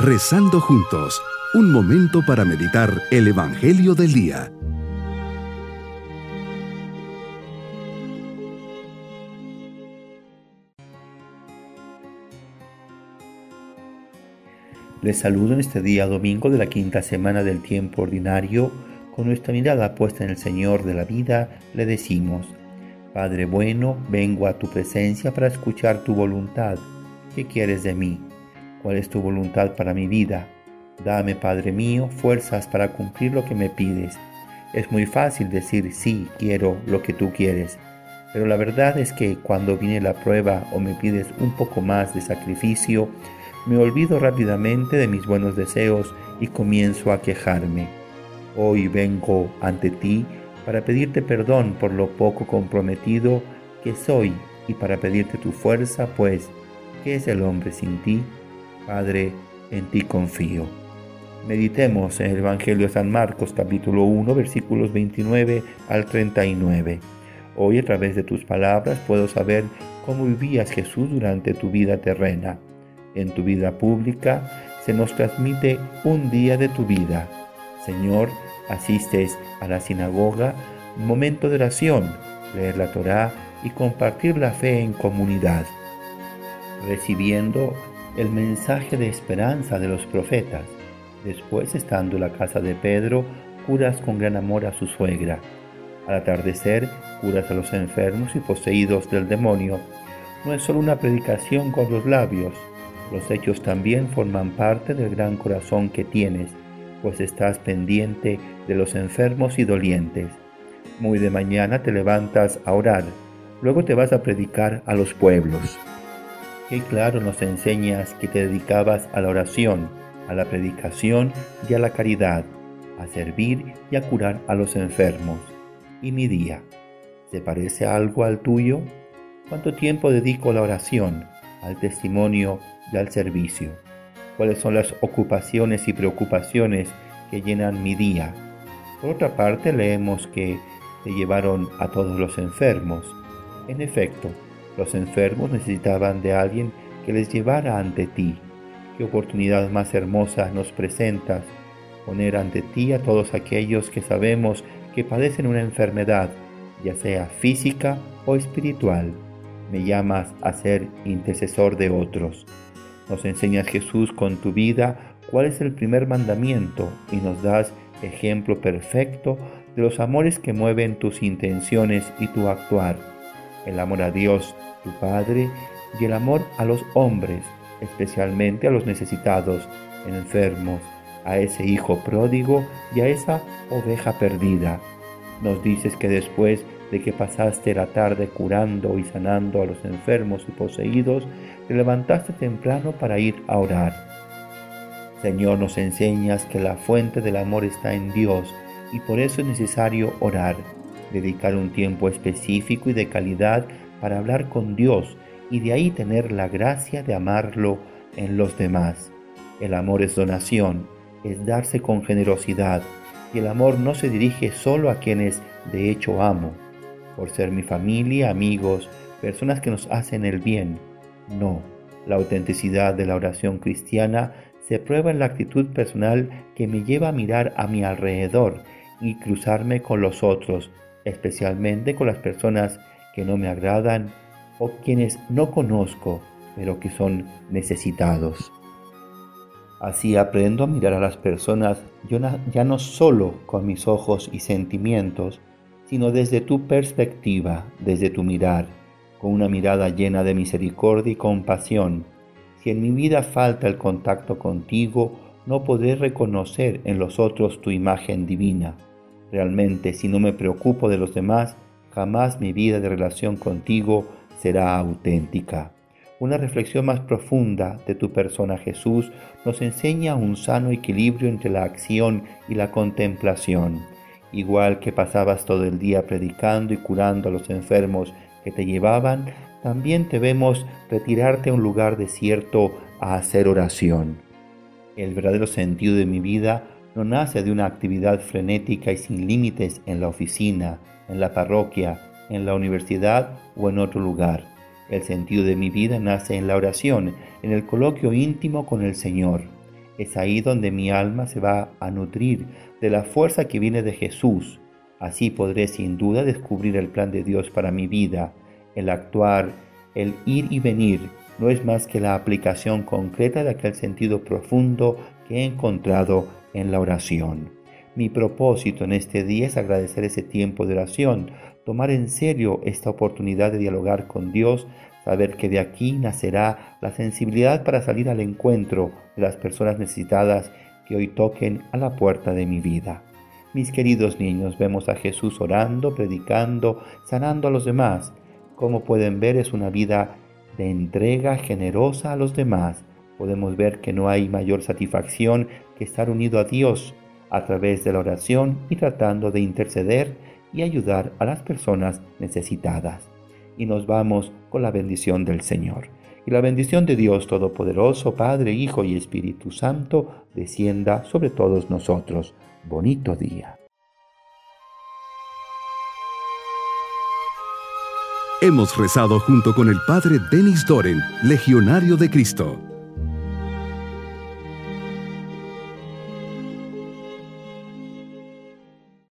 Rezando juntos, un momento para meditar el Evangelio del Día. Les saludo en este día domingo de la quinta semana del tiempo ordinario. Con nuestra mirada puesta en el Señor de la vida, le decimos, Padre bueno, vengo a tu presencia para escuchar tu voluntad. ¿Qué quieres de mí? ¿Cuál es tu voluntad para mi vida? Dame, Padre mío, fuerzas para cumplir lo que me pides. Es muy fácil decir sí, quiero lo que tú quieres, pero la verdad es que cuando viene la prueba o me pides un poco más de sacrificio, me olvido rápidamente de mis buenos deseos y comienzo a quejarme. Hoy vengo ante ti para pedirte perdón por lo poco comprometido que soy y para pedirte tu fuerza, pues, ¿qué es el hombre sin ti? Padre, en ti confío. Meditemos en el Evangelio de San Marcos capítulo 1 versículos 29 al 39. Hoy a través de tus palabras puedo saber cómo vivías Jesús durante tu vida terrena. En tu vida pública se nos transmite un día de tu vida. Señor, asistes a la sinagoga, momento de oración, leer la Torá y compartir la fe en comunidad, recibiendo el mensaje de esperanza de los profetas. Después, estando en la casa de Pedro, curas con gran amor a su suegra. Al atardecer, curas a los enfermos y poseídos del demonio. No es solo una predicación con los labios, los hechos también forman parte del gran corazón que tienes pues estás pendiente de los enfermos y dolientes. Muy de mañana te levantas a orar, luego te vas a predicar a los pueblos. Qué claro nos enseñas que te dedicabas a la oración, a la predicación y a la caridad, a servir y a curar a los enfermos. ¿Y mi día? ¿Se parece algo al tuyo? ¿Cuánto tiempo dedico a la oración, al testimonio y al servicio? cuáles son las ocupaciones y preocupaciones que llenan mi día. Por otra parte, leemos que te llevaron a todos los enfermos. En efecto, los enfermos necesitaban de alguien que les llevara ante ti. Qué oportunidad más hermosa nos presentas, poner ante ti a todos aquellos que sabemos que padecen una enfermedad, ya sea física o espiritual. Me llamas a ser intercesor de otros. Nos enseñas Jesús con tu vida cuál es el primer mandamiento y nos das ejemplo perfecto de los amores que mueven tus intenciones y tu actuar. El amor a Dios, Padre, y el amor a los hombres, especialmente a los necesitados, enfermos, a ese hijo pródigo y a esa oveja perdida. Nos dices que después de que pasaste la tarde curando y sanando a los enfermos y poseídos, te levantaste temprano para ir a orar. Señor, nos enseñas que la fuente del amor está en Dios y por eso es necesario orar, dedicar un tiempo específico y de calidad para hablar con Dios y de ahí tener la gracia de amarlo en los demás. El amor es donación, es darse con generosidad y el amor no se dirige solo a quienes de hecho amo, por ser mi familia, amigos, personas que nos hacen el bien. No, la autenticidad de la oración cristiana se prueba en la actitud personal que me lleva a mirar a mi alrededor y cruzarme con los otros, especialmente con las personas que no me agradan o quienes no conozco, pero que son necesitados. Así aprendo a mirar a las personas ya no solo con mis ojos y sentimientos, sino desde tu perspectiva, desde tu mirar, con una mirada llena de misericordia y compasión. Si en mi vida falta el contacto contigo, no podré reconocer en los otros tu imagen divina. Realmente, si no me preocupo de los demás, jamás mi vida de relación contigo será auténtica. Una reflexión más profunda de tu persona Jesús nos enseña un sano equilibrio entre la acción y la contemplación igual que pasabas todo el día predicando y curando a los enfermos que te llevaban, también te vemos retirarte a un lugar desierto a hacer oración. El verdadero sentido de mi vida no nace de una actividad frenética y sin límites en la oficina, en la parroquia, en la universidad o en otro lugar. El sentido de mi vida nace en la oración, en el coloquio íntimo con el Señor. Es ahí donde mi alma se va a nutrir de la fuerza que viene de Jesús. Así podré sin duda descubrir el plan de Dios para mi vida. El actuar, el ir y venir, no es más que la aplicación concreta de aquel sentido profundo que he encontrado en la oración. Mi propósito en este día es agradecer ese tiempo de oración, tomar en serio esta oportunidad de dialogar con Dios, saber que de aquí nacerá la sensibilidad para salir al encuentro de las personas necesitadas que hoy toquen a la puerta de mi vida. Mis queridos niños, vemos a Jesús orando, predicando, sanando a los demás. Como pueden ver, es una vida de entrega generosa a los demás. Podemos ver que no hay mayor satisfacción que estar unido a Dios a través de la oración y tratando de interceder y ayudar a las personas necesitadas. Y nos vamos con la bendición del Señor. Y la bendición de Dios Todopoderoso, Padre, Hijo y Espíritu Santo, descienda sobre todos nosotros. Bonito día. Hemos rezado junto con el Padre Denis Doren, Legionario de Cristo.